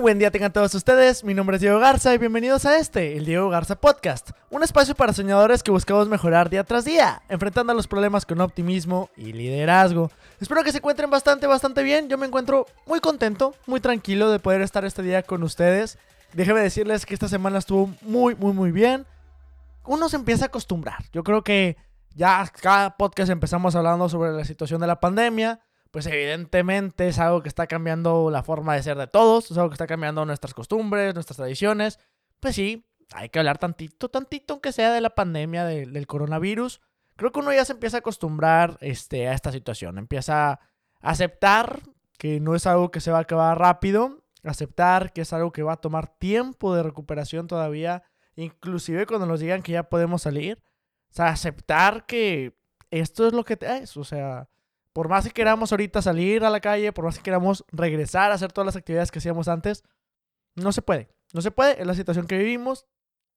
buen día tengan todos ustedes, mi nombre es Diego Garza y bienvenidos a este, el Diego Garza Podcast, un espacio para soñadores que buscamos mejorar día tras día, enfrentando los problemas con optimismo y liderazgo. Espero que se encuentren bastante, bastante bien, yo me encuentro muy contento, muy tranquilo de poder estar este día con ustedes. Déjenme decirles que esta semana estuvo muy, muy, muy bien. Uno se empieza a acostumbrar, yo creo que ya cada podcast empezamos hablando sobre la situación de la pandemia pues evidentemente es algo que está cambiando la forma de ser de todos, es algo que está cambiando nuestras costumbres, nuestras tradiciones. Pues sí, hay que hablar tantito, tantito, aunque sea de la pandemia del coronavirus. Creo que uno ya se empieza a acostumbrar este, a esta situación, empieza a aceptar que no es algo que se va a acabar rápido, aceptar que es algo que va a tomar tiempo de recuperación todavía, inclusive cuando nos digan que ya podemos salir. O sea, aceptar que esto es lo que es, o sea, por más que queramos ahorita salir a la calle, por más que queramos regresar a hacer todas las actividades que hacíamos antes, no se puede. No se puede, es la situación que vivimos.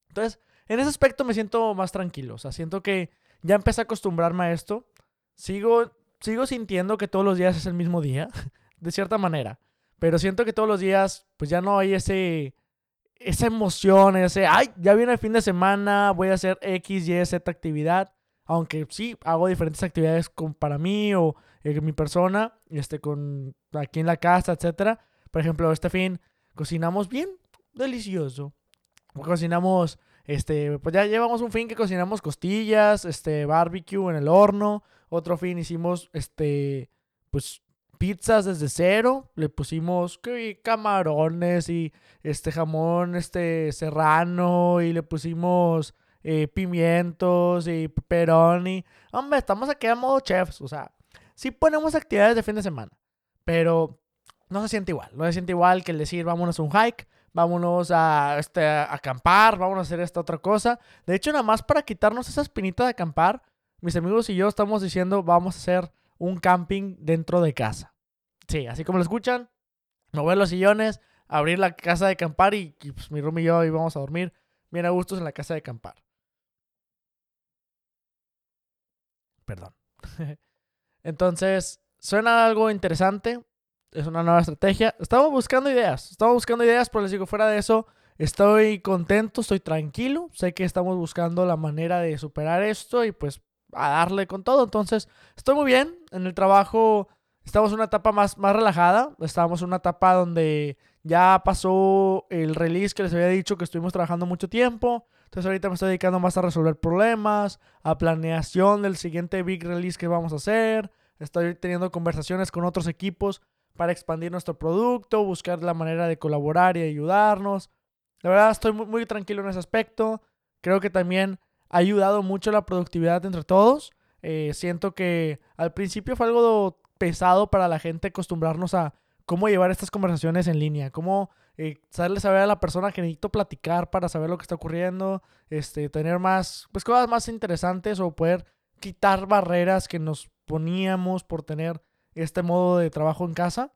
Entonces, en ese aspecto me siento más tranquilo. O sea, siento que ya empecé a acostumbrarme a esto. Sigo, sigo sintiendo que todos los días es el mismo día, de cierta manera. Pero siento que todos los días, pues ya no hay ese, esa emoción, ese, ay, ya viene el fin de semana, voy a hacer X, Y, Z actividad. Aunque sí, hago diferentes actividades con, para mí o eh, mi persona, este, con aquí en la casa, etcétera. Por ejemplo, este fin cocinamos bien delicioso. Cocinamos, este, pues ya llevamos un fin que cocinamos costillas, este, barbecue en el horno. Otro fin hicimos, este, pues pizzas desde cero. Le pusimos camarones y este jamón, este serrano y le pusimos eh, pimientos y pepperoni. Hombre, estamos aquí a modo chefs. O sea, sí ponemos actividades de fin de semana, pero no se siente igual. No se siente igual que el decir, vámonos a un hike, vámonos a, este, acampar, vámonos a hacer esta otra cosa. De hecho, nada más para quitarnos esa espinita de acampar, mis amigos y yo estamos diciendo, vamos a hacer un camping dentro de casa. Sí, así como lo escuchan, mover los sillones, abrir la casa de acampar y, pues, mi room y yo íbamos a dormir bien a gustos en la casa de acampar. Perdón. Entonces, suena algo interesante. Es una nueva estrategia. Estamos buscando ideas. Estamos buscando ideas, pero les digo, fuera de eso, estoy contento, estoy tranquilo. Sé que estamos buscando la manera de superar esto y pues a darle con todo. Entonces, estoy muy bien. En el trabajo estamos en una etapa más, más relajada. Estábamos en una etapa donde ya pasó el release que les había dicho que estuvimos trabajando mucho tiempo. Entonces ahorita me estoy dedicando más a resolver problemas, a planeación del siguiente big release que vamos a hacer. Estoy teniendo conversaciones con otros equipos para expandir nuestro producto, buscar la manera de colaborar y ayudarnos. La verdad estoy muy, muy tranquilo en ese aspecto. Creo que también ha ayudado mucho la productividad entre todos. Eh, siento que al principio fue algo pesado para la gente acostumbrarnos a cómo llevar estas conversaciones en línea, cómo eh, saber a la persona que necesito platicar para saber lo que está ocurriendo, este, tener más, pues cosas más interesantes o poder quitar barreras que nos poníamos por tener este modo de trabajo en casa.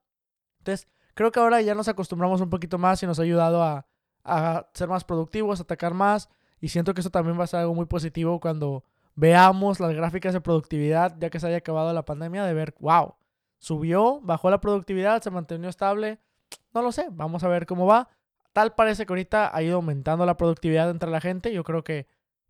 Entonces, creo que ahora ya nos acostumbramos un poquito más y nos ha ayudado a, a ser más productivos, atacar más. Y siento que eso también va a ser algo muy positivo cuando veamos las gráficas de productividad, ya que se haya acabado la pandemia, de ver, wow, subió, bajó la productividad, se mantenió estable, no lo sé, vamos a ver cómo va. Tal parece que ahorita ha ido aumentando la productividad entre la gente. Yo creo que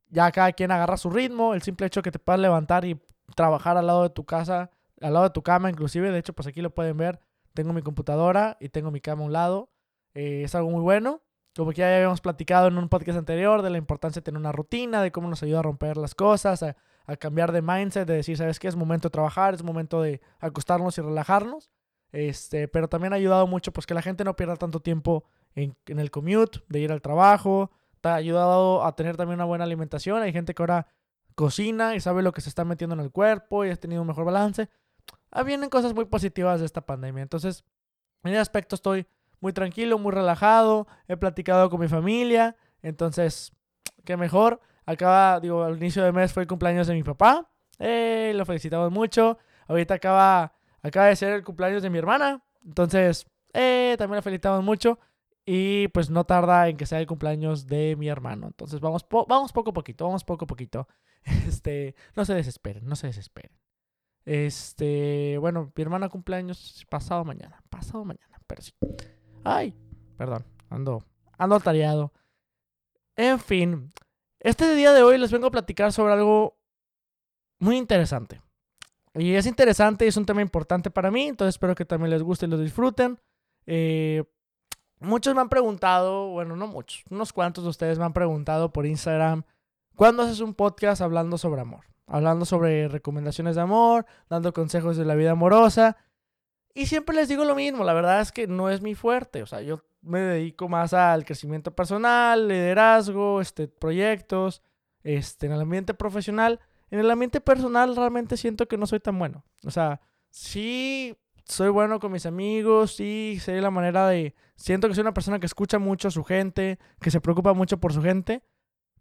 ya cada quien agarra su ritmo. El simple hecho que te puedas levantar y trabajar al lado de tu casa, al lado de tu cama, inclusive. De hecho, pues aquí lo pueden ver. Tengo mi computadora y tengo mi cama a un lado. Eh, es algo muy bueno. Como que ya habíamos platicado en un podcast anterior de la importancia de tener una rutina, de cómo nos ayuda a romper las cosas, a, a cambiar de mindset, de decir, ¿sabes qué? Es momento de trabajar, es momento de acostarnos y relajarnos. Este, pero también ha ayudado mucho pues que la gente no pierda tanto tiempo en, el commute, de ir al trabajo. Te ha ayudado a tener también una buena alimentación. Hay gente que ahora cocina y sabe lo que se está metiendo en el cuerpo y ha tenido un mejor balance. Ah, vienen cosas muy positivas de esta pandemia. Entonces, en ese aspecto estoy muy tranquilo, muy relajado. He platicado con mi familia. Entonces, qué mejor. Acaba, digo, al inicio de mes fue el cumpleaños de mi papá. Eh, lo felicitamos mucho. Ahorita acaba Acaba de ser el cumpleaños de mi hermana. Entonces, eh, también la felicitamos mucho. Y pues no tarda en que sea el cumpleaños de mi hermano. Entonces vamos, vamos poco a poquito, vamos poco a poquito. Este, no se desesperen, no se desesperen. Este, bueno, mi hermana cumpleaños pasado mañana, pasado mañana, pero sí. Ay, Perdón, ando, ando atareado. En fin, este día de hoy les vengo a platicar sobre algo muy interesante. Y es interesante es un tema importante para mí, entonces espero que también les guste y lo disfruten. Eh, muchos me han preguntado, bueno, no muchos, unos cuantos de ustedes me han preguntado por Instagram, ¿cuándo haces un podcast hablando sobre amor? Hablando sobre recomendaciones de amor, dando consejos de la vida amorosa. Y siempre les digo lo mismo, la verdad es que no es mi fuerte, o sea, yo me dedico más al crecimiento personal, liderazgo, este, proyectos, este, en el ambiente profesional. En el ambiente personal realmente siento que no soy tan bueno. O sea, sí soy bueno con mis amigos, sí sé la manera de... Siento que soy una persona que escucha mucho a su gente, que se preocupa mucho por su gente,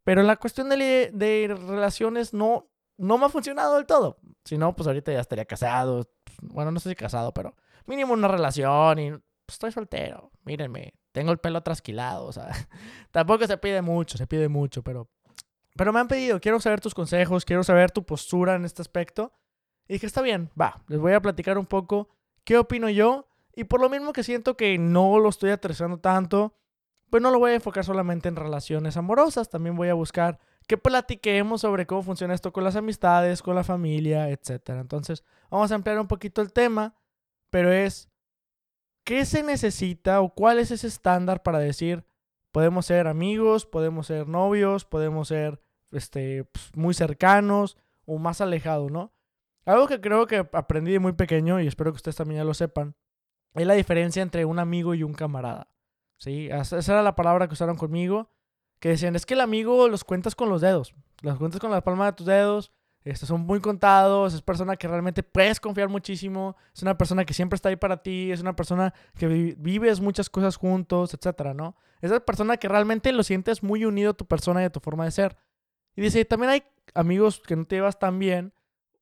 pero en la cuestión de, de relaciones no, no me ha funcionado del todo. Si no, pues ahorita ya estaría casado. Bueno, no sé si casado, pero mínimo una relación y pues, estoy soltero. Mírenme, tengo el pelo trasquilado, o sea, tampoco se pide mucho, se pide mucho, pero pero me han pedido, quiero saber tus consejos, quiero saber tu postura en este aspecto. Y dije, está bien, va, les voy a platicar un poco qué opino yo. Y por lo mismo que siento que no lo estoy aterrizando tanto, pues no lo voy a enfocar solamente en relaciones amorosas. También voy a buscar que platiquemos sobre cómo funciona esto con las amistades, con la familia, etc. Entonces, vamos a ampliar un poquito el tema, pero es, ¿qué se necesita o cuál es ese estándar para decir, Podemos ser amigos, podemos ser novios, podemos ser este, pues, muy cercanos o más alejados, ¿no? Algo que creo que aprendí de muy pequeño y espero que ustedes también ya lo sepan, es la diferencia entre un amigo y un camarada. ¿Sí? Esa era la palabra que usaron conmigo, que decían, es que el amigo los cuentas con los dedos, los cuentas con la palma de tus dedos, estos son muy contados, es persona que realmente puedes confiar muchísimo, es una persona que siempre está ahí para ti, es una persona que vives muchas cosas juntos, etcétera, ¿no? Esa persona que realmente lo sientes muy unido a tu persona y a tu forma de ser. Y dice, también hay amigos que no te llevas tan bien,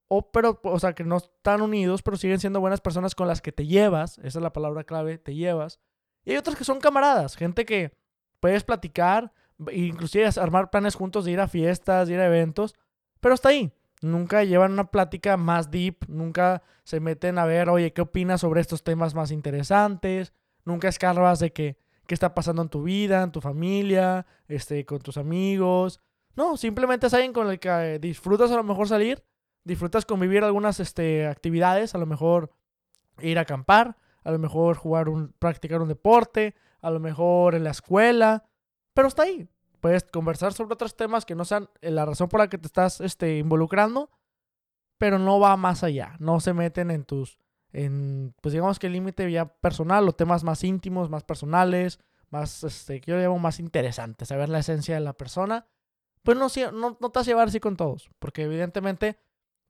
o, pero, o sea, que no están unidos, pero siguen siendo buenas personas con las que te llevas, esa es la palabra clave, te llevas. Y hay otros que son camaradas, gente que puedes platicar, inclusive armar planes juntos de ir a fiestas, de ir a eventos, pero está ahí. Nunca llevan una plática más deep, nunca se meten a ver, oye, ¿qué opinas sobre estos temas más interesantes? Nunca escarbas de que, qué está pasando en tu vida, en tu familia, este, con tus amigos. No, simplemente es alguien con el que eh, disfrutas a lo mejor salir, disfrutas convivir algunas este, actividades, a lo mejor ir a acampar, a lo mejor jugar un, practicar un deporte, a lo mejor en la escuela, pero está ahí. Puedes conversar sobre otros temas que no sean eh, la razón por la que te estás este, involucrando, pero no va más allá. No se meten en tus, en, pues digamos que el límite ya personal o temas más íntimos, más personales, más, este, que yo llamo más interesantes, saber la esencia de la persona. Pues no, no, no te vas a llevar así con todos, porque evidentemente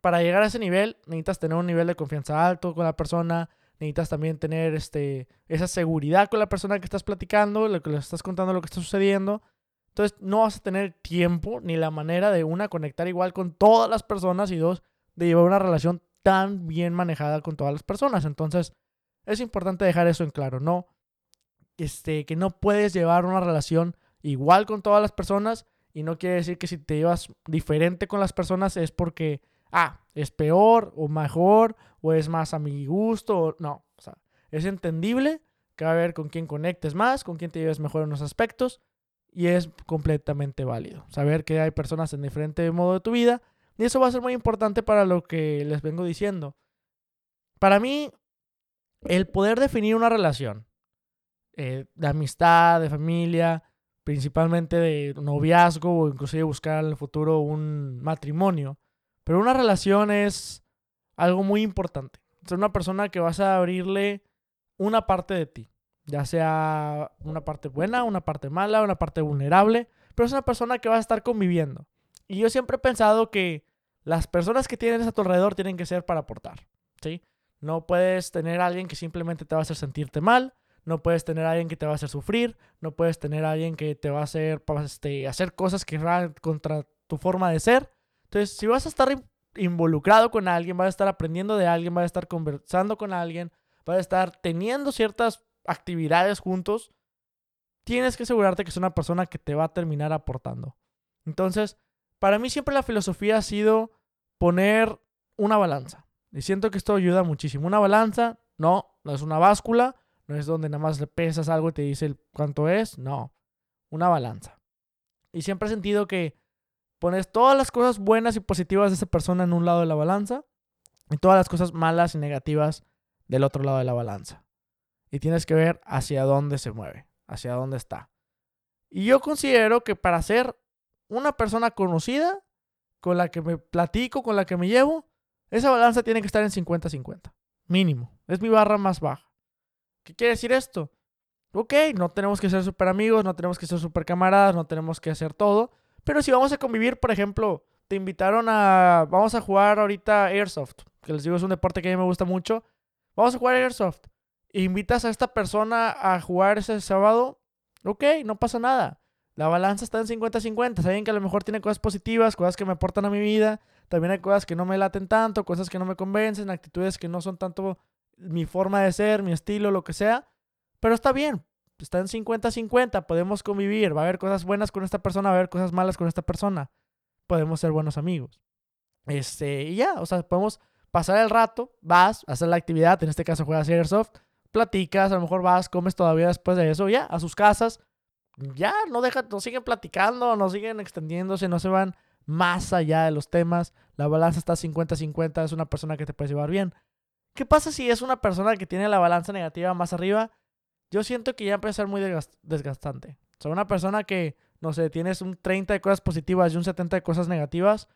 para llegar a ese nivel necesitas tener un nivel de confianza alto con la persona, necesitas también tener este, esa seguridad con la persona que estás platicando, lo que le estás contando, lo que está sucediendo. Entonces no vas a tener tiempo ni la manera de una conectar igual con todas las personas y dos de llevar una relación tan bien manejada con todas las personas. Entonces es importante dejar eso en claro, no este que no puedes llevar una relación igual con todas las personas y no quiere decir que si te llevas diferente con las personas es porque ah, es peor o mejor o es más a mi gusto o no, o sea, es entendible que va a haber con quién conectes más, con quién te lleves mejor en los aspectos y es completamente válido. Saber que hay personas en diferente modo de tu vida y eso va a ser muy importante para lo que les vengo diciendo. Para mí, el poder definir una relación eh, de amistad, de familia, principalmente de noviazgo o inclusive buscar en el futuro un matrimonio, pero una relación es algo muy importante. Es una persona que vas a abrirle una parte de ti ya sea una parte buena, una parte mala, una parte vulnerable, pero es una persona que va a estar conviviendo. Y yo siempre he pensado que las personas que tienes a tu alrededor tienen que ser para aportar, ¿sí? No puedes tener alguien que simplemente te va a hacer sentirte mal, no puedes tener alguien que te va a hacer sufrir, no puedes tener alguien que te va a hacer este, hacer cosas que van contra tu forma de ser. Entonces, si vas a estar involucrado con alguien, vas a estar aprendiendo de alguien, vas a estar conversando con alguien, vas a estar teniendo ciertas actividades juntos, tienes que asegurarte que es una persona que te va a terminar aportando. Entonces, para mí siempre la filosofía ha sido poner una balanza. Y siento que esto ayuda muchísimo. Una balanza, no, no es una báscula, No es donde nada más le pesas algo y te dice cuánto es. No. Una balanza. Y siempre he sentido que pones todas las cosas buenas y positivas de esa persona en un lado de la balanza y todas las cosas malas y negativas del otro lado de la balanza. Y tienes que ver hacia dónde se mueve, hacia dónde está. Y yo considero que para ser una persona conocida, con la que me platico, con la que me llevo, esa balanza tiene que estar en 50-50. Mínimo. Es mi barra más baja. ¿Qué quiere decir esto? Ok, no tenemos que ser super amigos, no tenemos que ser super camaradas, no tenemos que hacer todo. Pero si vamos a convivir, por ejemplo, te invitaron a. Vamos a jugar ahorita Airsoft, que les digo es un deporte que a mí me gusta mucho. Vamos a jugar Airsoft. Invitas a esta persona a jugar ese sábado. Ok, no pasa nada. La balanza está en 50-50. Saben que a lo mejor tiene cosas positivas, cosas que me aportan a mi vida. También hay cosas que no me laten tanto, cosas que no me convencen, actitudes que no son tanto mi forma de ser, mi estilo, lo que sea. Pero está bien. Está en 50-50. Podemos convivir. Va a haber cosas buenas con esta persona, va a haber cosas malas con esta persona. Podemos ser buenos amigos. Este, y ya, o sea, podemos pasar el rato, vas, hacer la actividad, en este caso juegas Airsoft, platicas, a lo mejor vas, comes todavía después de eso, ya, a sus casas, ya, no deja, no siguen platicando, no siguen extendiéndose, no se van más allá de los temas, la balanza está 50-50, es una persona que te puedes llevar bien. ¿Qué pasa si es una persona que tiene la balanza negativa más arriba? Yo siento que ya empieza a ser muy desgastante. O sea, una persona que, no sé, tienes un 30 de cosas positivas y un 70 de cosas negativas,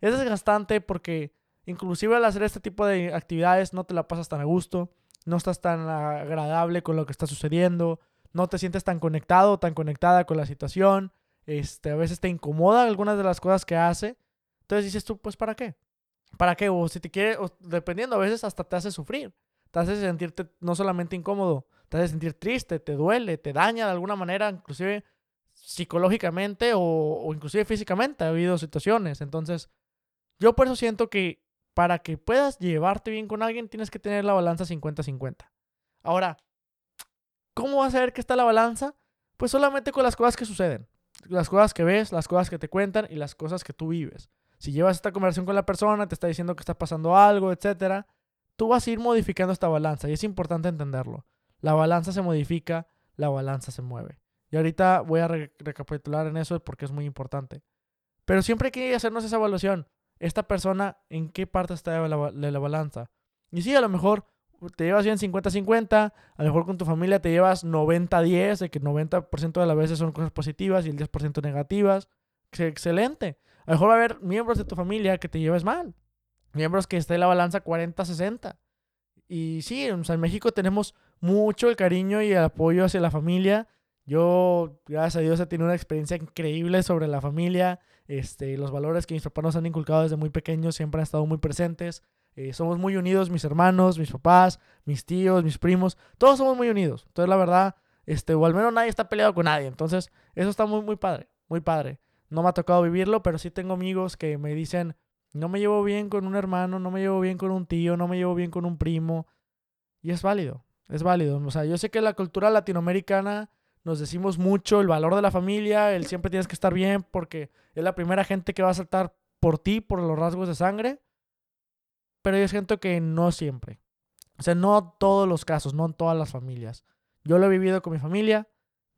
es desgastante porque inclusive al hacer este tipo de actividades no te la pasas tan a gusto, no estás tan agradable con lo que está sucediendo, no te sientes tan conectado, tan conectada con la situación, este, a veces te incomoda algunas de las cosas que hace. Entonces dices tú, pues ¿para qué? ¿Para qué? O si te quiere, dependiendo, a veces hasta te hace sufrir. Te hace sentirte no solamente incómodo, te hace sentir triste, te duele, te daña de alguna manera, inclusive psicológicamente o, o inclusive físicamente. Ha habido situaciones. Entonces, yo por eso siento que para que puedas llevarte bien con alguien, tienes que tener la balanza 50-50. Ahora, ¿cómo vas a ver que está la balanza? Pues solamente con las cosas que suceden. Las cosas que ves, las cosas que te cuentan y las cosas que tú vives. Si llevas esta conversación con la persona, te está diciendo que está pasando algo, etc., tú vas a ir modificando esta balanza y es importante entenderlo. La balanza se modifica, la balanza se mueve. Y ahorita voy a recapitular en eso porque es muy importante. Pero siempre hay que hacernos esa evaluación esta persona en qué parte está de la, balanza. Y sí, a lo mejor te llevas bien 50-50, a lo mejor con tu familia te llevas 90-10, de que 90% de las veces son cosas positivas y el 10% negativas. Excelente. A lo mejor va a haber miembros de tu familia que te lleves mal. Miembros que esté en la balanza 40-60. Y sí, en México tenemos mucho el cariño y el apoyo hacia la familia. Yo, gracias a Dios, he tenido una experiencia increíble sobre la familia. Este, los valores que mis papás nos han inculcado desde muy pequeños siempre han estado muy presentes. Eh, somos muy unidos, mis hermanos, mis papás, mis tíos, mis primos. Todos somos muy unidos. Entonces, la verdad, este, o al menos nadie está peleado con nadie. Entonces, eso está muy, muy padre. Muy padre. No me ha tocado vivirlo, pero sí tengo amigos que me dicen, no me llevo bien con un hermano, no me llevo bien con un tío, no me llevo bien con un primo. Y es válido, es válido. O sea, yo sé que la cultura latinoamericana nos decimos mucho el valor de la familia, el siempre tienes que estar bien porque es la primera gente que va a saltar por ti, por los rasgos de sangre. Pero yo siento que no siempre. O sea, no todos los casos, no en todas las familias. Yo lo he vivido con mi familia,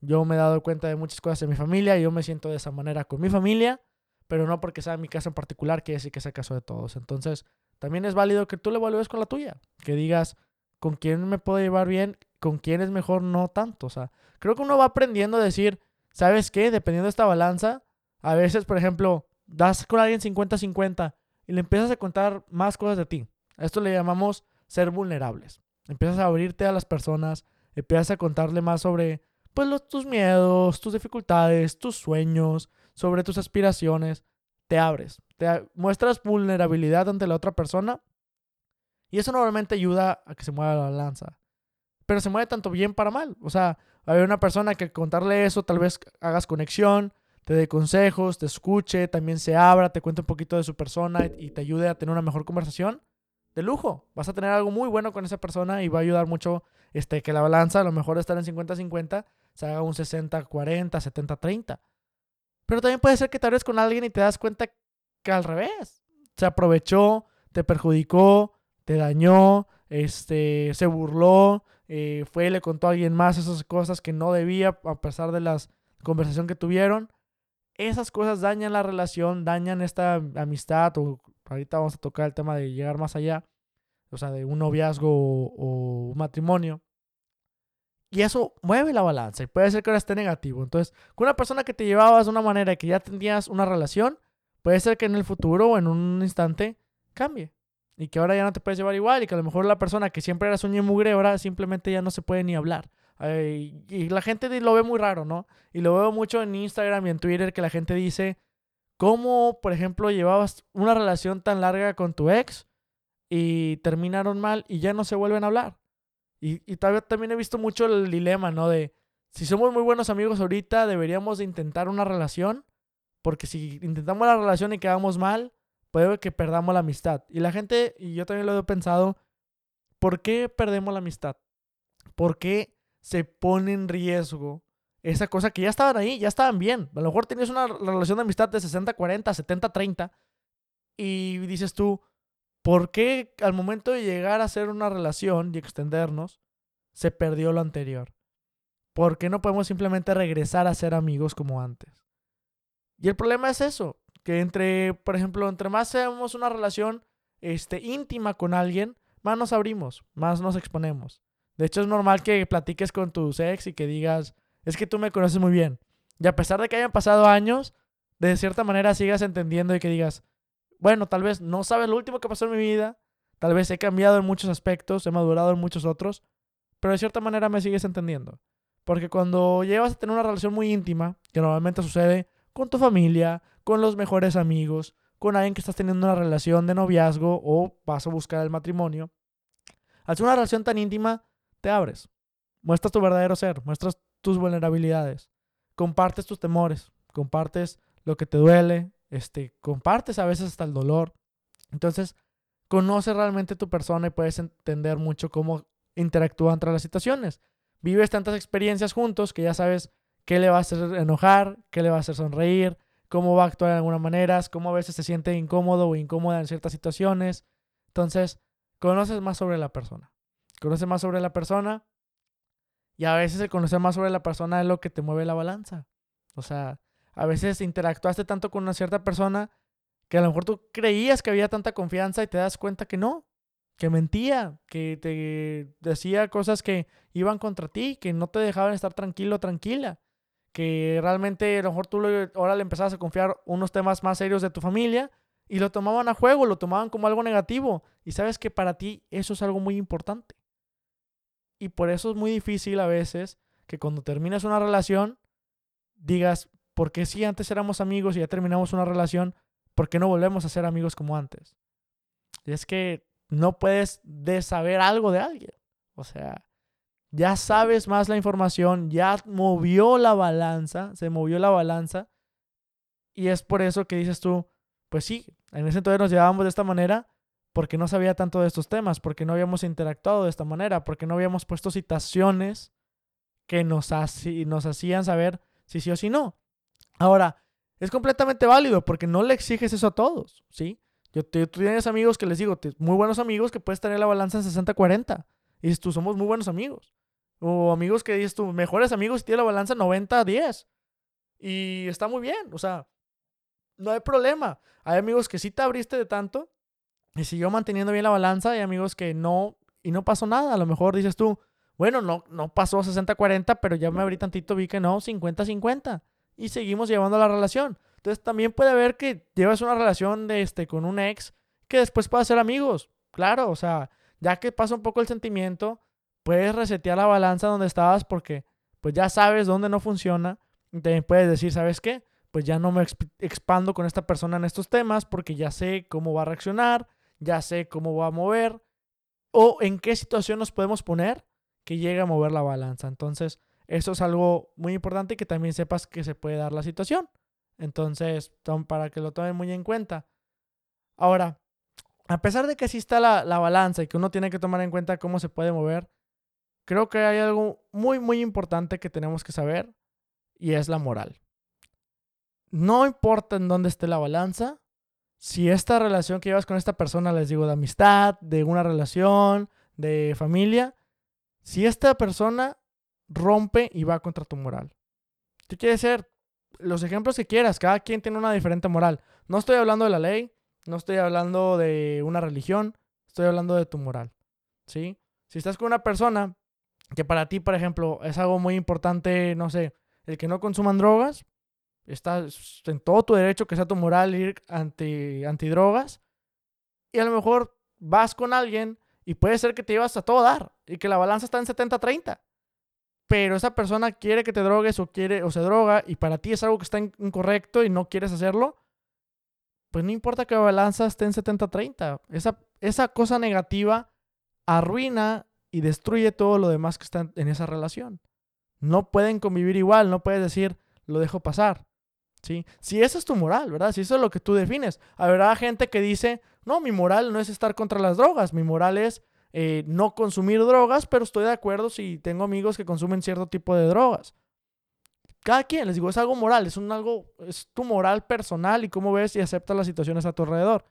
yo me he dado cuenta de muchas cosas en mi familia, y yo me siento de esa manera con mi familia, pero no porque sea mi casa en particular, quiere decir que sea caso de todos. Entonces, también es válido que tú lo evalúes con la tuya, que digas con quién me puedo llevar bien con quién es mejor no tanto. O sea, creo que uno va aprendiendo a decir, ¿sabes qué? Dependiendo de esta balanza, a veces, por ejemplo, das con alguien 50-50 y le empiezas a contar más cosas de ti. A esto le llamamos ser vulnerables. Empiezas a abrirte a las personas, empiezas a contarle más sobre pues los, tus miedos, tus dificultades, tus sueños, sobre tus aspiraciones. Te abres, te muestras vulnerabilidad ante la otra persona y eso normalmente ayuda a que se mueva la balanza pero se mueve tanto bien para mal. O sea, hay una persona que contarle eso, tal vez hagas conexión, te dé consejos, te escuche, también se abra, te cuente un poquito de su persona y, te ayude a tener una mejor conversación. De lujo, vas a tener algo muy bueno con esa persona y va a ayudar mucho este, que la balanza, a lo mejor estar en 50-50, se haga un 60-40, 70-30. Pero también puede ser que te abres con alguien y te das cuenta que al revés. Se aprovechó, te perjudicó, te dañó, este, se burló, eh, fue y le contó a alguien más esas cosas que no debía a pesar de la conversación que tuvieron. Esas cosas dañan la relación, dañan esta amistad o ahorita vamos a tocar el tema de llegar más allá, o sea, de un noviazgo o, un matrimonio. Y eso mueve la balanza y puede ser que ahora esté negativo. Entonces, con una persona que te llevabas de una manera y que ya tenías una relación, puede ser que en el futuro o en un instante cambie. Y que ahora ya no te puedes llevar igual y que a lo mejor la persona que siempre era sueño y mugre ahora simplemente ya no se puede ni hablar. y la gente lo ve muy raro, ¿no? Y lo veo mucho en Instagram y en Twitter que la gente dice, ¿cómo, por ejemplo, llevabas una relación tan larga con tu ex y terminaron mal y ya no se vuelven a hablar? Y, y también he visto mucho el dilema, ¿no? De, si somos muy buenos amigos ahorita, deberíamos de intentar una relación, porque si intentamos la relación y quedamos mal, puede que perdamos la amistad. Y la gente, y yo también lo he pensado, ¿por qué perdemos la amistad? ¿Por qué se pone en riesgo esa cosa que ya estaban ahí, ya estaban bien? A lo mejor tenías una relación de amistad de 60-40, 70-30, y dices tú, ¿por qué al momento de llegar a hacer una relación y extendernos, se perdió lo anterior? ¿Por qué no podemos simplemente regresar a ser amigos como antes? Y el problema es eso, que entre, por ejemplo, entre más seamos una relación este, íntima con alguien, más nos abrimos, más nos exponemos. De hecho, es normal que platiques con tu ex y que digas, es que tú me conoces muy bien. Y a pesar de que hayan pasado años, de cierta manera sigas entendiendo y que digas, bueno, tal vez no sabes lo último que pasó en mi vida, tal vez he cambiado en muchos aspectos, he madurado en muchos otros, pero de cierta manera me sigues entendiendo. Porque cuando llevas a tener una relación muy íntima, que normalmente sucede con tu familia, con los mejores amigos, con alguien que estás teniendo una relación de noviazgo o vas a buscar el matrimonio. Al ser una relación tan íntima, te abres. Muestras tu verdadero ser, muestras tus vulnerabilidades, compartes tus temores, compartes lo que te duele, este, compartes a veces hasta el dolor. Entonces, conoces realmente tu persona y puedes entender mucho cómo interactúa entre las situaciones. Vives tantas experiencias juntos que ya sabes qué le va a hacer enojar, qué le va a hacer sonreír, cómo va a actuar de alguna manera, cómo a veces se siente incómodo o incómoda en ciertas situaciones. Entonces, conoces más sobre la persona. Conoces más sobre la persona y a veces el conocer más sobre la persona es lo que te mueve la balanza. O sea, a veces interactuaste tanto con una cierta persona que a lo mejor tú creías que había tanta confianza y te das cuenta que no, que mentía, que te decía cosas que iban contra ti, que no te dejaban estar tranquilo, tranquila que realmente a lo mejor tú ahora le empezabas a confiar unos temas más serios de tu familia y lo tomaban a juego, lo tomaban como algo negativo. Y sabes que para ti eso es algo muy importante. Y por eso es muy difícil a veces que cuando terminas una relación digas, ¿por qué si antes éramos amigos y ya terminamos una relación, ¿por qué no volvemos a ser amigos como antes? Es que no puedes de saber algo de alguien. O sea, ya sabes más la información, ya movió la balanza, se movió la balanza. Y es por eso que dices tú, pues sí, en ese entonces nos llevábamos de esta manera porque no sabía tanto de estos temas, porque no habíamos interactuado de esta manera, porque no habíamos puesto citaciones que nos, hacían saber si sí o si no. Ahora, es completamente válido porque no le exiges eso a todos, ¿sí? Yo, tú tienes amigos que les digo, muy buenos amigos que puedes tener la balanza en 60-40. Y tú somos muy buenos amigos. O amigos que dices tú, mejores amigos tiene la balanza 90-10. Y está muy bien, o sea, no hay problema. Hay amigos que sí te abriste de tanto y siguió manteniendo bien la balanza. Hay amigos que no, y no pasó nada. A lo mejor dices tú, bueno, no, no pasó 60-40, pero ya me abrí tantito, vi que no, 50-50. Y seguimos llevando la relación. Entonces también puede haber que llevas una relación de este, con un ex que después pueda ser amigos. Claro, o sea, ya que pasa un poco el sentimiento, puedes resetear la balanza donde estabas porque pues ya sabes dónde no funciona y también puedes decir, ¿sabes qué? Pues ya no me expando con esta persona en estos temas porque ya sé cómo va a reaccionar, ya sé cómo va a mover o en qué situación nos podemos poner que llegue a mover la balanza. Entonces, eso es algo muy importante que también sepas que se puede dar la situación. Entonces, para que lo tomen muy en cuenta. Ahora, a pesar de que así está la, la balanza y que uno tiene que tomar en cuenta cómo se puede mover, creo que hay algo muy, muy importante que tenemos que saber y es la moral. No importa en dónde esté la balanza, si esta relación que llevas con esta persona, les digo, de amistad, de una relación, de familia, si esta persona rompe y va contra tu moral. ¿Qué quiere ser? Los ejemplos que quieras, cada quien tiene una diferente moral. No estoy hablando de la ley, no estoy hablando de una religión, estoy hablando de tu moral. ¿Sí? Si estás con una persona que para ti, por ejemplo, es algo muy importante, no sé, el que no consuman drogas, estás en todo tu derecho que sea tu moral ir anti, antidrogas, y a lo mejor vas con alguien y puede ser que te llevas a todo dar y que la balanza está en 70-30. Pero esa persona quiere que te drogues o quiere o se droga y para ti es algo que está incorrecto y no quieres hacerlo, pues no importa que la balanza esté en 70-30. Esa, esa cosa negativa arruina y destruye todo lo demás que está en esa relación. No pueden convivir igual, no puedes decir, lo dejo pasar. ¿Sí? Si esa es tu moral, ¿verdad? Si eso es lo que tú defines. Habrá gente que dice, no, mi moral no es estar contra las drogas, mi moral es eh, no consumir drogas, pero estoy de acuerdo si tengo amigos que consumen cierto tipo de drogas. Cada quien, les digo, es algo moral, es un algo, es tu moral personal y cómo ves y aceptas las situaciones a tu alrededor.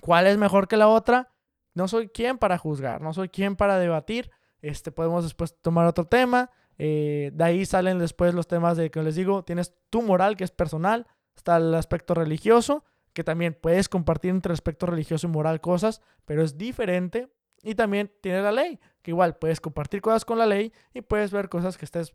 ¿Cuál es mejor que la otra? No soy quien para juzgar, no soy quien para debatir. Este, podemos después tomar otro tema. Eh, de ahí salen después los temas de que les digo, tienes tu moral que es personal, está el aspecto religioso, que también puedes compartir entre aspecto religioso y moral cosas, pero es diferente. Y también tiene la ley, que igual puedes compartir cosas con la ley y puedes ver cosas que estés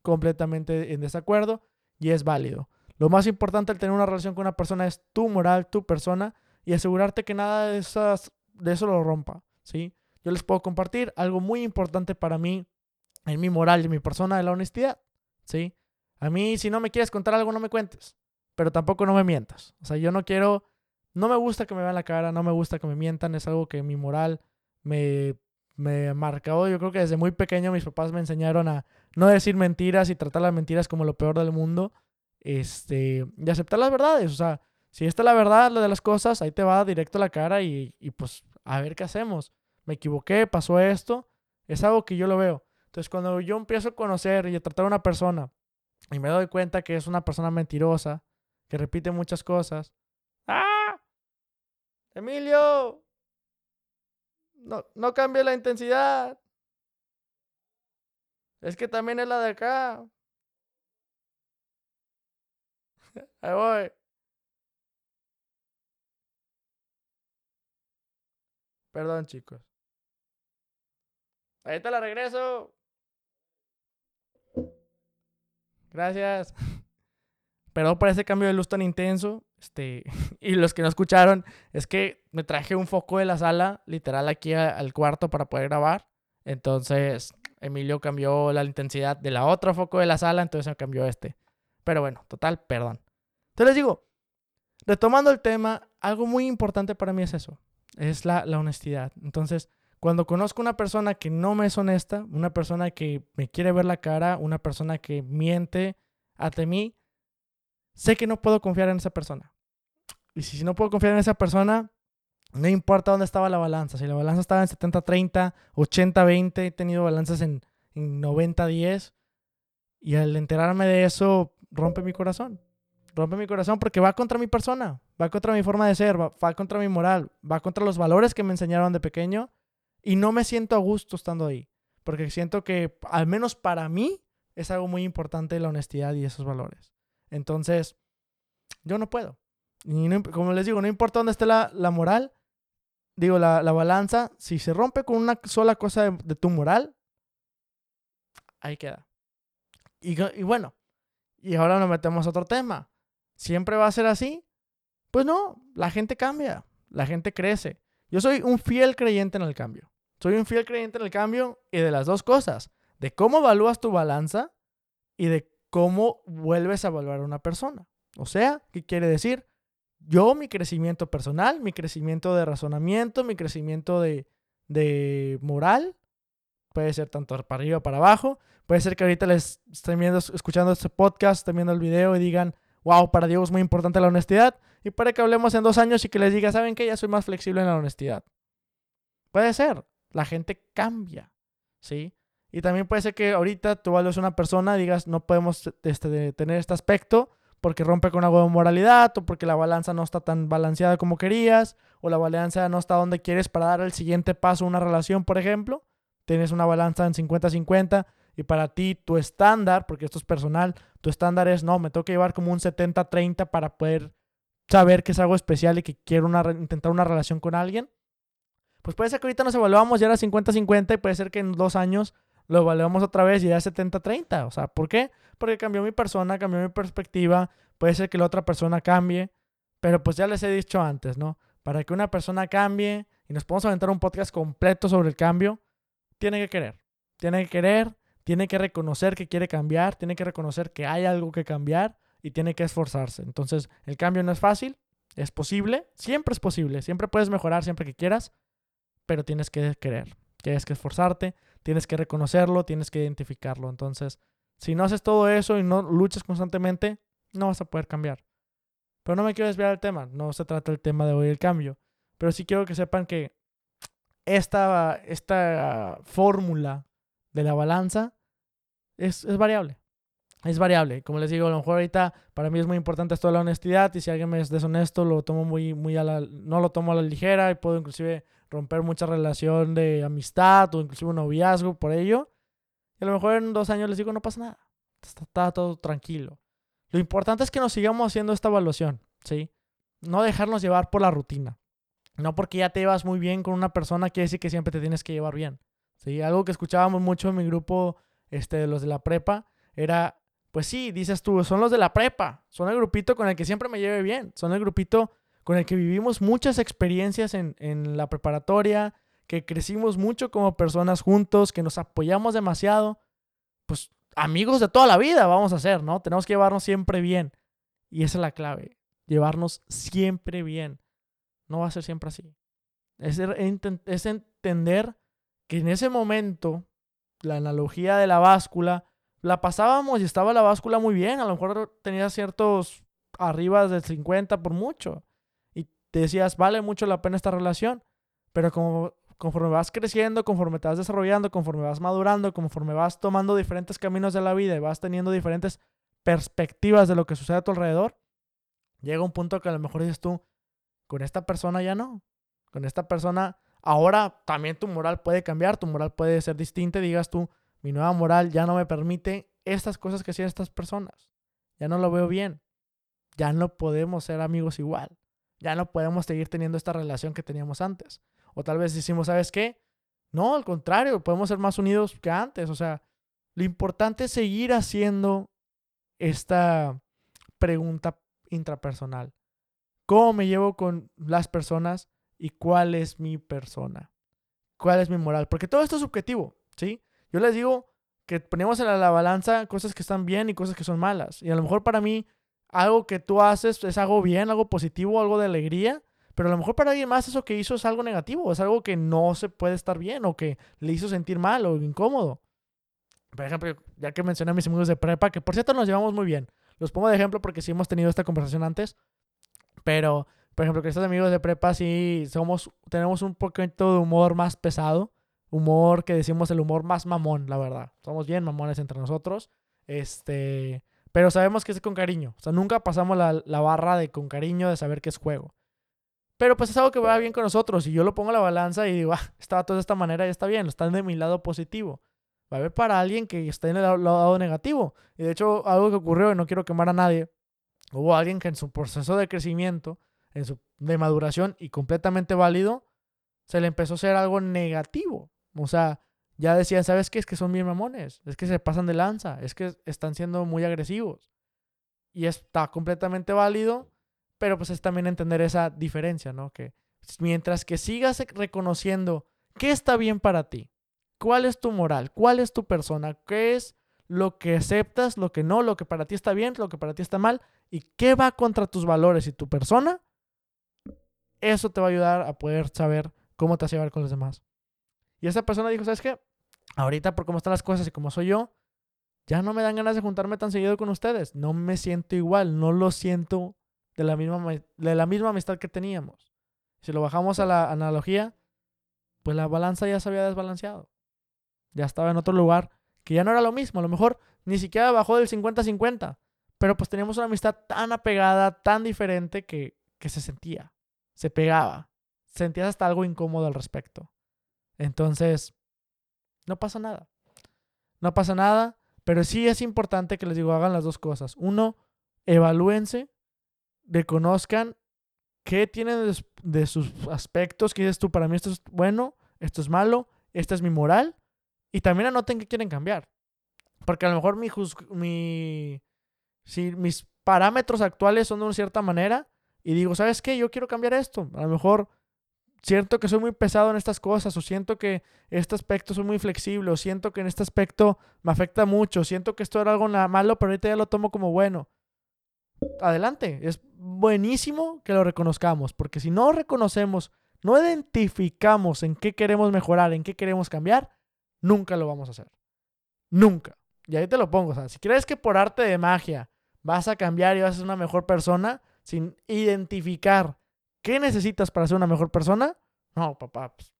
completamente en desacuerdo y es válido. Lo más importante al tener una relación con una persona es tu moral, tu persona y asegurarte que nada de, esas, de eso lo rompa, ¿sí? Yo les puedo compartir algo muy importante para mí en mi moral y mi persona de la honestidad, ¿sí? A mí si no me quieres contar algo no me cuentes, pero tampoco no me mientas. O sea, yo no quiero no me gusta que me vean la cara, no me gusta que me mientan, es algo que mi moral me me marcado. Yo creo que desde muy pequeño mis papás me enseñaron a no decir mentiras y tratar las mentiras como lo peor del mundo. Este, y aceptar las verdades. O sea, si esta es la verdad lo de las cosas, ahí te va directo a la cara y, y pues a ver qué hacemos. Me equivoqué, pasó esto. Es algo que yo lo veo. Entonces, cuando yo empiezo a conocer y a tratar a una persona y me doy cuenta que es una persona mentirosa, que repite muchas cosas. ¡Ah! ¡Emilio! No, no cambie la intensidad. Es que también es la de acá. Ahí voy. Perdón, chicos. Ahí te la regreso. Gracias. Perdón por ese cambio de luz tan intenso. Este, y los que no escucharon, es que me traje un foco de la sala, literal, aquí al cuarto para poder grabar. Entonces, Emilio cambió la intensidad de la otra foco de la sala, entonces me cambió este. Pero bueno, total, perdón. Entonces les digo, retomando el tema, algo muy importante para mí es eso, es la, la honestidad. Entonces, cuando conozco una persona que no me es honesta, una persona que me quiere ver la cara, una persona que miente ante mí, sé que no puedo confiar en esa persona. Y si no puedo confiar en esa persona, no importa dónde estaba la balanza. Si la balanza estaba en 70-30, 80-20, he tenido balanzas en, 90-10. Y al enterarme de eso, rompe mi corazón. Rompe mi corazón porque va contra mi persona, va contra mi forma de ser, va, contra mi moral, va contra los valores que me enseñaron de pequeño. Y no me siento a gusto estando ahí. Porque siento que, al menos para mí, es algo muy importante la honestidad y esos valores. Entonces, yo no puedo. Como les digo, no importa dónde esté la, moral, digo, la, balanza, si se rompe con una sola cosa de, tu moral, ahí queda. Y, y, bueno, y ahora nos metemos a otro tema. ¿Siempre va a ser así? Pues no, la gente cambia, la gente crece. Yo soy un fiel creyente en el cambio. Soy un fiel creyente en el cambio y de las dos cosas, de cómo evalúas tu balanza y de cómo vuelves a evaluar a una persona. O sea, ¿qué quiere decir? Yo, mi crecimiento personal, mi crecimiento de razonamiento, mi crecimiento de, de moral, puede ser tanto para arriba o para abajo. Puede ser que ahorita les estén viendo, escuchando este podcast, estén viendo el video y digan, wow, para Diego es muy importante la honestidad. Y para que hablemos en dos años y que les diga, ¿saben qué? Ya soy más flexible en la honestidad. Puede ser. La gente cambia. ¿Sí? Y también puede ser que ahorita tú vales una persona digas, no podemos este, tener este aspecto porque rompe con algo de moralidad o porque la balanza no está tan balanceada como querías o la balanza no está donde quieres para dar el siguiente paso a una relación, por ejemplo. tienes una balanza en 50-50 y para ti tu estándar, porque esto es personal, tu estándar es, no, me tengo que llevar como un 70-30 para poder saber que es algo especial y que quiero una, intentar una relación con alguien. Pues puede ser que ahorita nos evaluamos y era 50-50 y puede ser que en dos años lo evaluamos otra vez y ya 70-30. O sea, ¿por qué? Porque cambió mi persona, cambió mi perspectiva. Puede ser que la otra persona cambie. Pero pues ya les he dicho antes, ¿no? Para que una persona cambie y nos podamos aventar un podcast completo sobre el cambio, tiene que querer. Tiene que querer, tiene que reconocer que quiere cambiar, tiene que reconocer que hay algo que cambiar y tiene que esforzarse. Entonces, el cambio no es fácil, es posible, siempre es posible, siempre puedes mejorar siempre que quieras, pero tienes que querer, tienes que esforzarte, tienes que reconocerlo, tienes que identificarlo. Entonces, si no haces todo eso y no luchas constantemente, no vas a poder cambiar. Pero no me quiero desviar del tema, no se trata el tema de hoy el cambio, pero sí quiero que sepan que esta, esta fórmula de la balanza es, es variable. Es variable. Como les digo, a lo mejor ahorita para mí es muy importante esto de la honestidad y si alguien me es deshonesto lo tomo muy, muy a la, no lo tomo a la ligera y puedo inclusive romper mucha relación de amistad o inclusive un noviazgo por ello. Y a lo mejor en dos años les digo, no pasa nada. Está, todo tranquilo. Lo importante es que nos sigamos haciendo esta evaluación, ¿sí? No dejarnos llevar por la rutina. No porque ya te llevas muy bien con una persona quiere decir que siempre te tienes que llevar bien. ¿Sí? Algo que escuchábamos mucho en mi grupo este, los de la prepa era, pues sí, dices tú, son los de la prepa, son el grupito con el que siempre me lleve bien, son el grupito con el que vivimos muchas experiencias en, en la preparatoria, que crecimos mucho como personas juntos, que nos apoyamos demasiado, pues amigos de toda la vida vamos a ser, ¿no? Tenemos que llevarnos siempre bien. Y esa es la clave, llevarnos siempre bien. No va a ser siempre así. Es, es entender que en ese momento, la analogía de la báscula, la pasábamos y estaba la báscula muy bien. A lo mejor tenía ciertos arriba del 50 por mucho te decías, vale mucho la pena esta relación, pero como conforme vas creciendo, conforme te vas desarrollando, conforme vas madurando, conforme vas tomando diferentes caminos de la vida y vas teniendo diferentes perspectivas de lo que sucede a tu alrededor, llega un punto que a lo mejor dices tú, con esta persona ya no, con esta persona ahora también tu moral puede cambiar, tu moral puede ser distinta digas tú, mi nueva moral ya no me permite estas cosas que hacían estas personas, ya no lo veo bien, ya no podemos ser amigos igual ya no podemos seguir teniendo esta relación que teníamos antes. O tal vez decimos, ¿sabes qué? No, al contrario, podemos ser más unidos que antes. O sea, lo importante es seguir haciendo esta pregunta intrapersonal. ¿Cómo me llevo con las personas y cuál es mi persona? ¿Cuál es mi moral? Porque todo esto es subjetivo, ¿sí? Yo les digo que ponemos en la balanza cosas que están bien y cosas que son malas. Y a lo mejor para mí algo que tú haces es algo bien, algo positivo, algo de alegría, pero a lo mejor para alguien más eso que hizo es algo negativo, es algo que no se puede estar bien o que le hizo sentir mal o incómodo. Por ejemplo, ya que mencioné a mis amigos de prepa, que por cierto nos llevamos muy bien. Los pongo de ejemplo porque sí hemos tenido esta conversación antes, pero por ejemplo, que estos amigos de prepa sí somos, tenemos un poquito de humor más pesado, humor que decimos el humor más mamón, la verdad. Somos bien mamones entre nosotros. Este, pero sabemos que es con cariño. O sea, nunca pasamos la, barra de con cariño de saber que es juego. Pero pues es algo que va bien con nosotros. Y yo lo pongo a la balanza y digo, ah, está todo de esta manera y está bien. Está de mi lado positivo. Va a haber para alguien que está en el lado negativo. Y de hecho, algo que ocurrió, y no quiero quemar a nadie, hubo alguien que en su proceso de crecimiento, de maduración y completamente válido, se le empezó a hacer algo negativo. O sea, ya decían, ¿sabes qué? Es que son bien mamones, es que se pasan de lanza, es que están siendo muy agresivos. Y está completamente válido, pero pues es también entender esa diferencia, ¿no? Que mientras que sigas reconociendo qué está bien para ti, cuál es tu moral, cuál es tu persona, qué es lo que aceptas, lo que no, lo que para ti está bien, lo que para ti está mal, y qué va contra tus valores y tu persona, eso te va a ayudar a poder saber cómo te vas llevar con los demás. Y esa persona dijo, ¿sabes qué? Ahorita por cómo están las cosas y cómo soy yo, ya no me dan ganas de juntarme tan seguido con ustedes. No me siento igual, no lo siento de la misma, de la misma amistad que teníamos. Si lo bajamos a la analogía, pues la balanza ya se había desbalanceado. Ya estaba en otro lugar que ya no era lo mismo. A lo mejor ni siquiera bajó del 50-50. Pero pues teníamos una amistad tan apegada, tan diferente que, que se sentía. Se pegaba. Sentías hasta algo incómodo al respecto. Entonces, No pasa nada. No pasa nada, pero sí es importante que les digo, hagan las dos cosas. Uno, evalúense, reconozcan qué tienen de, sus aspectos, que dices tú, para mí esto es bueno, esto es malo, esta es mi moral, y también anoten qué quieren cambiar. Porque a lo mejor mi, mi si mis parámetros actuales son de una cierta manera y digo, ¿sabes qué? Yo quiero cambiar esto. A lo mejor siento que soy muy pesado en estas cosas, o siento que este aspecto soy muy flexible, o siento que en este aspecto me afecta mucho, siento que esto era algo malo, pero ahorita ya lo tomo como bueno. Adelante, es buenísimo que lo reconozcamos, porque si no reconocemos, no identificamos en qué queremos mejorar, en qué queremos cambiar, nunca lo vamos a hacer. Nunca. Y ahí te lo pongo, o sea, si crees que por arte de magia vas a cambiar y vas a ser una mejor persona, sin identificar ¿Qué necesitas para ser una mejor persona? No, papá, pues,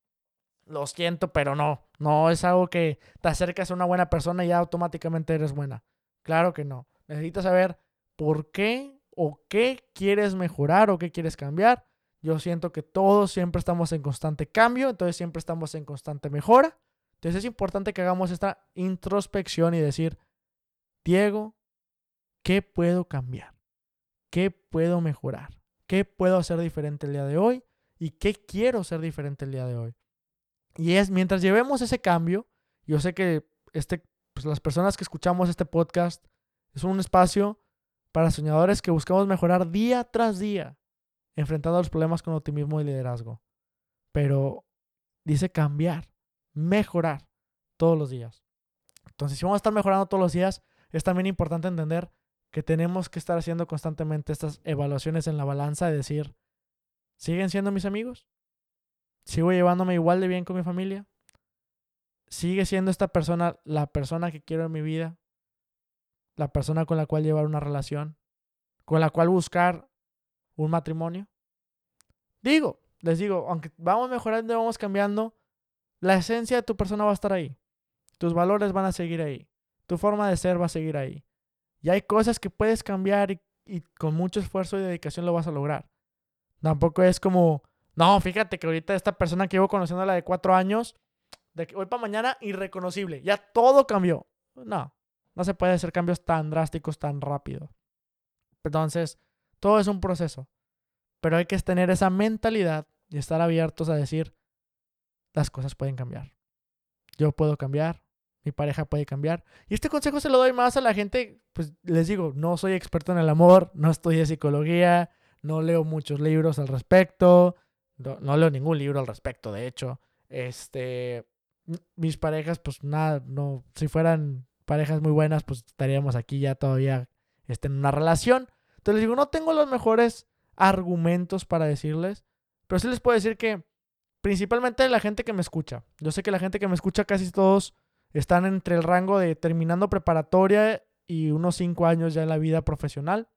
lo siento, pero no. No es algo que te acercas a una buena persona y ya automáticamente eres buena. Claro que no. Necesitas saber por qué o qué quieres mejorar o qué quieres cambiar. Yo siento que todos siempre estamos en constante cambio, entonces siempre estamos en constante mejora. Entonces es importante que hagamos esta introspección y decir, Diego, ¿qué puedo cambiar? ¿Qué puedo mejorar? qué puedo hacer diferente el día de hoy y qué quiero hacer diferente el día de hoy. Y es mientras llevemos ese cambio, yo sé que este, pues las personas que escuchamos este podcast es un espacio para soñadores que buscamos mejorar día tras día, enfrentando los problemas con optimismo y liderazgo. Pero dice cambiar, mejorar todos los días. Entonces, si vamos a estar mejorando todos los días, es también importante entender que tenemos que estar haciendo constantemente estas evaluaciones en la balanza de decir, ¿siguen siendo mis amigos? ¿Sigo llevándome igual de bien con mi familia? ¿Sigue siendo esta persona la persona que quiero en mi vida? ¿La persona con la cual llevar una relación? ¿Con la cual buscar un matrimonio? Digo, les digo, aunque vamos mejorando y vamos cambiando, la esencia de tu persona va a estar ahí. Tus valores van a seguir ahí. Tu forma de ser va a seguir ahí. Y hay cosas que puedes cambiar y, con mucho esfuerzo y dedicación lo vas a lograr. Tampoco es como, no, fíjate que ahorita esta persona que llevo conociendo la de cuatro años, de hoy para mañana, irreconocible. Ya todo cambió. No, no se puede hacer cambios tan drásticos tan rápido. Entonces, todo es un proceso. Pero hay que tener esa mentalidad y estar abiertos a decir, las cosas pueden cambiar. Yo puedo cambiar, mi pareja puede cambiar. Y este consejo se lo doy más a la gente, pues les digo, no soy experto en el amor, no estudié psicología, no leo muchos libros al respecto, no, leo ningún libro al respecto, de hecho. Este, mis parejas, pues nada, no, si fueran parejas muy buenas, pues estaríamos aquí ya todavía este, en una relación. Entonces les digo, no tengo los mejores argumentos para decirles, pero sí les puedo decir que principalmente la gente que me escucha, yo sé que la gente que me escucha casi todos están entre el rango de terminando preparatoria y unos 5 años ya en la vida profesional.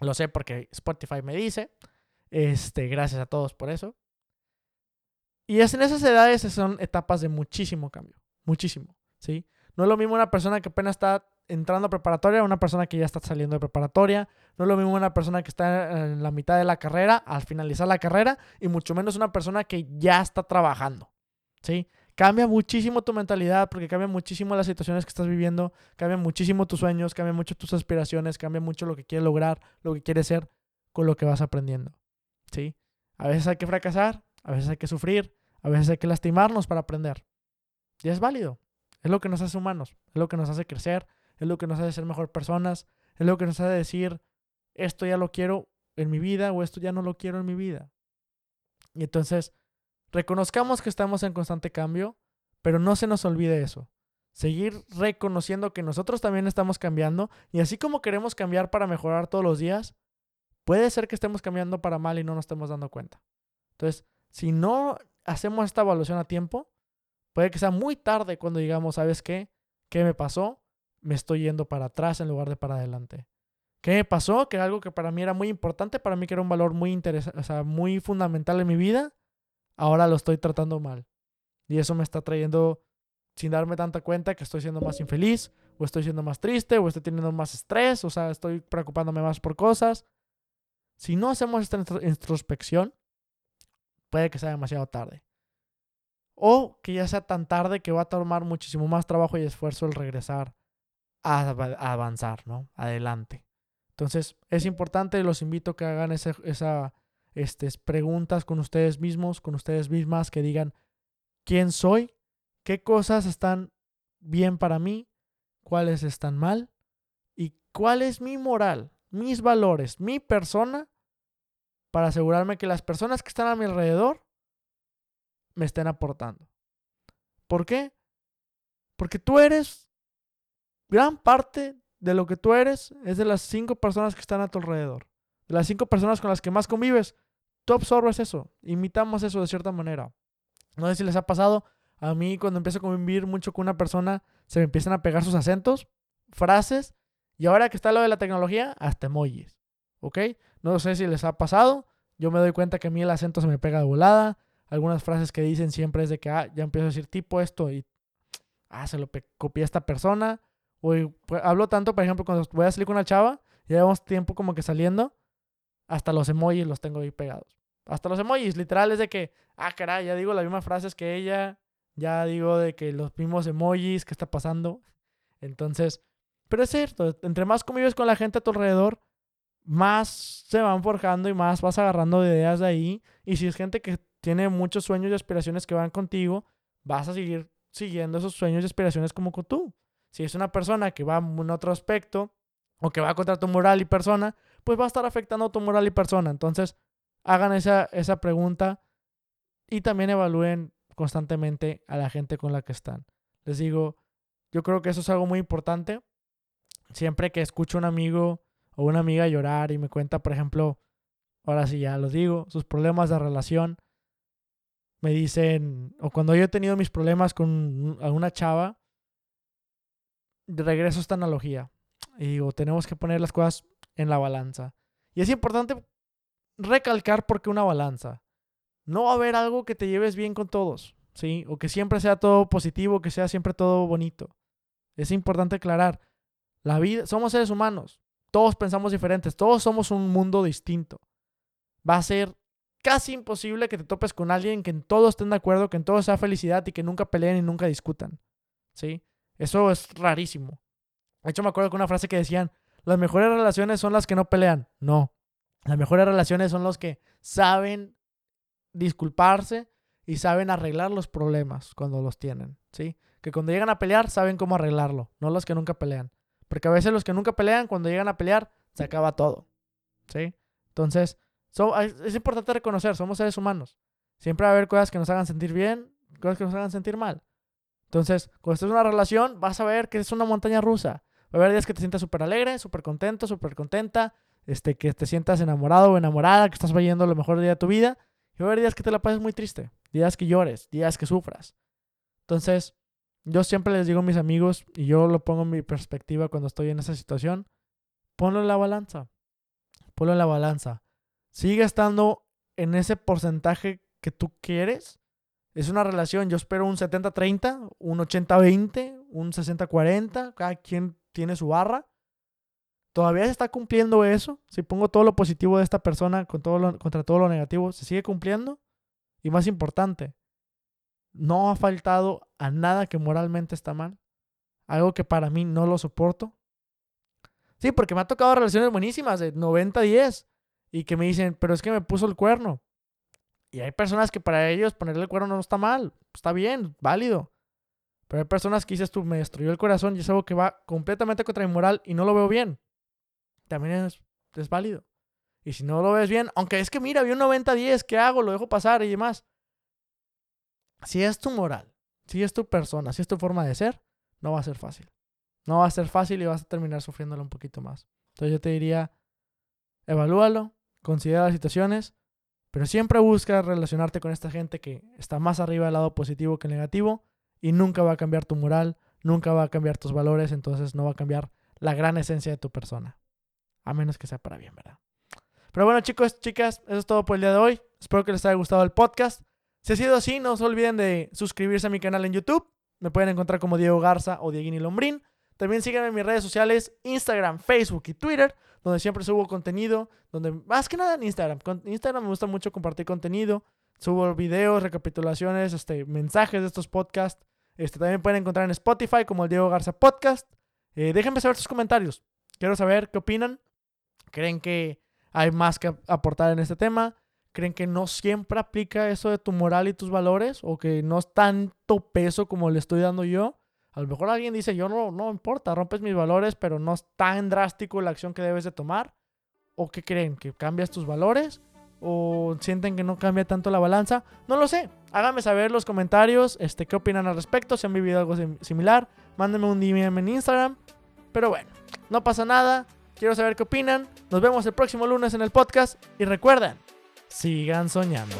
Lo sé porque Spotify me dice. Este, gracias a todos por eso. Y es en esas edades son etapas de muchísimo cambio, muchísimo, ¿sí? No es lo mismo una persona que apenas está entrando a preparatoria a una persona que ya está saliendo de preparatoria. No es lo mismo una persona que está en la mitad de la carrera al finalizar la carrera y mucho menos una persona que ya está trabajando, ¿sí? Cambia muchísimo tu mentalidad porque cambia muchísimo las situaciones que estás viviendo, cambia muchísimo tus sueños, cambia mucho tus aspiraciones, cambia mucho lo que quieres lograr, lo que quieres ser con lo que vas aprendiendo. ¿Sí? A veces hay que fracasar, a veces hay que sufrir, a veces hay que lastimarnos para aprender. Y es válido. Es lo que nos hace humanos, es lo que nos hace crecer, es lo que nos hace ser mejor personas, es lo que nos hace decir, esto ya lo quiero en mi vida o esto ya no lo quiero en mi vida. Y entonces Reconozcamos que estamos en constante cambio, pero no se nos olvide eso. Seguir reconociendo que nosotros también estamos cambiando y así como queremos cambiar para mejorar todos los días, puede ser que estemos cambiando para mal y no nos estemos dando cuenta. Entonces, si no hacemos esta evaluación a tiempo, puede que sea muy tarde cuando digamos, ¿sabes qué? ¿Qué me pasó? Me estoy yendo para atrás en lugar de para adelante. ¿Qué me pasó? Que algo que para mí era muy importante, para mí que era un valor muy o sea, muy fundamental en mi vida, ahora lo estoy tratando mal. Y eso me está trayendo, sin darme tanta cuenta, que estoy siendo más infeliz, o estoy siendo más triste, o estoy teniendo más estrés, o sea, estoy preocupándome más por cosas. Si no hacemos esta introspección, puede que sea demasiado tarde. o que ya sea tan tarde que va a tomar muchísimo más trabajo y esfuerzo el regresar a, avanzar, ¿no? Adelante. Entonces, es importante, los invito a que hagan esa este, preguntas con ustedes mismos, con ustedes mismas, que digan quién soy, qué cosas están bien para mí, cuáles están mal y cuál es mi moral, mis valores, mi persona, para asegurarme que las personas que están a mi alrededor me estén aportando. ¿Por qué? Porque tú eres gran parte de lo que tú eres es de las cinco personas que están a tu alrededor. De las cinco personas con las que más convives, tú absorbes eso. Imitamos eso de cierta manera. No sé si les ha pasado. A mí cuando empiezo a convivir mucho con una persona, se me empiezan a pegar sus acentos, frases, y ahora que está lo de la tecnología, hasta emojis. ¿Ok? No sé si les ha pasado. Yo me doy cuenta que a mí el acento se me pega de volada. Algunas frases que dicen siempre es de que, ah, ya empiezo a decir tipo esto y, ah, se lo copié a esta persona. O pues, hablo tanto, por ejemplo, cuando voy a salir con una chava, llevamos tiempo como que saliendo, hasta los emojis los tengo ahí pegados. Hasta los emojis, literal, es de que, ah, caray, ya digo las mismas frases que ella, ya digo de que los mismos emojis, ¿qué está pasando? Entonces, pero es cierto, entre más convives con la gente a tu alrededor, más se van forjando y más vas agarrando ideas de ahí. Y si es gente que tiene muchos sueños y aspiraciones que van contigo, vas a seguir siguiendo esos sueños y aspiraciones como tú. Si es una persona que va en otro aspecto o que va contra tu moral y persona, pues va a estar afectando a tu moral y persona. Entonces, hagan esa, esa pregunta y también evalúen constantemente a la gente con la que están. Les digo, yo creo que eso es algo muy importante. Siempre que escucho a un amigo o una amiga llorar y me cuenta, por ejemplo, ahora sí ya lo digo, sus problemas de relación, me dicen, o cuando yo he tenido mis problemas con alguna chava, regreso a esta analogía y digo, tenemos que poner las cosas en la balanza. Y es importante recalcar por qué una balanza. No va a haber algo que te lleves bien con todos, ¿sí? O que siempre sea todo positivo, que sea siempre todo bonito. Es importante aclarar. La vida, somos seres humanos. Todos pensamos diferentes. Todos somos un mundo distinto. Va a ser casi imposible que te topes con alguien que en todo estén de acuerdo, que en todo sea felicidad y que nunca peleen y nunca discutan. ¿Sí? Eso es rarísimo. De hecho, me acuerdo con una frase que decían, las mejores relaciones son las que no pelean. No. Las mejores relaciones son los que saben disculparse y saben arreglar los problemas cuando los tienen, ¿sí? Que cuando llegan a pelear saben cómo arreglarlo, no los que nunca pelean. Porque a veces los que nunca pelean, cuando llegan a pelear, se acaba todo, ¿sí? Entonces, es importante reconocer, somos seres humanos. Siempre va a haber cosas que nos hagan sentir bien, cosas que nos hagan sentir mal. Entonces, cuando estés en una relación, vas a ver que es una montaña rusa. Va a haber días que te sientas súper alegre, súper contento, súper contenta, este, que te sientas enamorado o enamorada, que estás viviendo lo mejor día de tu vida. Y va a haber días que te la pases muy triste, días que llores, días que sufras. Entonces, yo siempre les digo a mis amigos, y yo lo pongo en mi perspectiva cuando estoy en esa situación, ponlo en la balanza. Ponlo en la balanza. Sigue estando en ese porcentaje que tú quieres. Es una relación, yo espero un 70-30, un 80-20, un 60-40, cada quien tiene su barra. ¿Todavía se está cumpliendo eso? Si pongo todo lo positivo de esta persona con todo contra todo lo negativo, ¿se sigue cumpliendo? Y más importante, ¿no ha faltado a nada que moralmente está mal? Algo que para mí no lo soporto. Sí, porque me ha tocado relaciones buenísimas de 90-10 y que me dicen, pero es que me puso el cuerno. Y hay personas que para ellos ponerle el cuerno no está mal, está bien, válido. Pero hay personas que dices tú, me destruyó el corazón y es algo que va completamente contra mi moral y no lo veo bien. También es, es válido. Y si no lo ves bien, aunque es que mira, vi un 90-10, ¿qué hago? Lo dejo pasar y demás. Si es tu moral, si es tu persona, si es tu forma de ser, no va a ser fácil. No va a ser fácil y vas a terminar sufriéndolo un poquito más. Entonces yo te diría, evalúalo, considera las situaciones, pero siempre busca relacionarte con esta gente que está más arriba del lado positivo que negativo y nunca va a cambiar tu moral, nunca va a cambiar tus valores, entonces no va a cambiar la gran esencia de tu persona. A menos que sea para bien, ¿verdad? Pero bueno, chicos, chicas, eso es todo por el día de hoy. Espero que les haya gustado el podcast. Si ha sido así, no se olviden de suscribirse a mi canal en YouTube. Me pueden encontrar como Diego Garza o Dieguini Lombrín. También síganme en mis redes sociales, Instagram, Facebook y Twitter, donde siempre subo contenido, donde más que nada en Instagram. Con Instagram me gusta mucho compartir contenido, Subo videos, recapitulaciones, este, mensajes de estos podcasts. Este, también pueden encontrar en Spotify como el Diego Garza Podcast. Eh, déjenme saber sus comentarios. Quiero saber qué opinan. ¿Creen que hay más que aportar en este tema? ¿Creen que no siempre aplica eso de tu moral y tus valores? ¿O que no es tanto peso como le estoy dando yo? A lo mejor alguien dice, yo no, no importa, rompes mis valores, pero no es tan drástico la acción que debes de tomar. ¿O qué creen? ¿Que cambias tus valores? ¿O sienten que no cambia tanto la balanza? No lo sé. Háganme saber en los comentarios este, qué opinan al respecto, si han vivido algo similar. Mándenme un DM en Instagram. Pero bueno, no pasa nada. Quiero saber qué opinan. Nos vemos el próximo lunes en el podcast. Y recuerden, sigan soñando.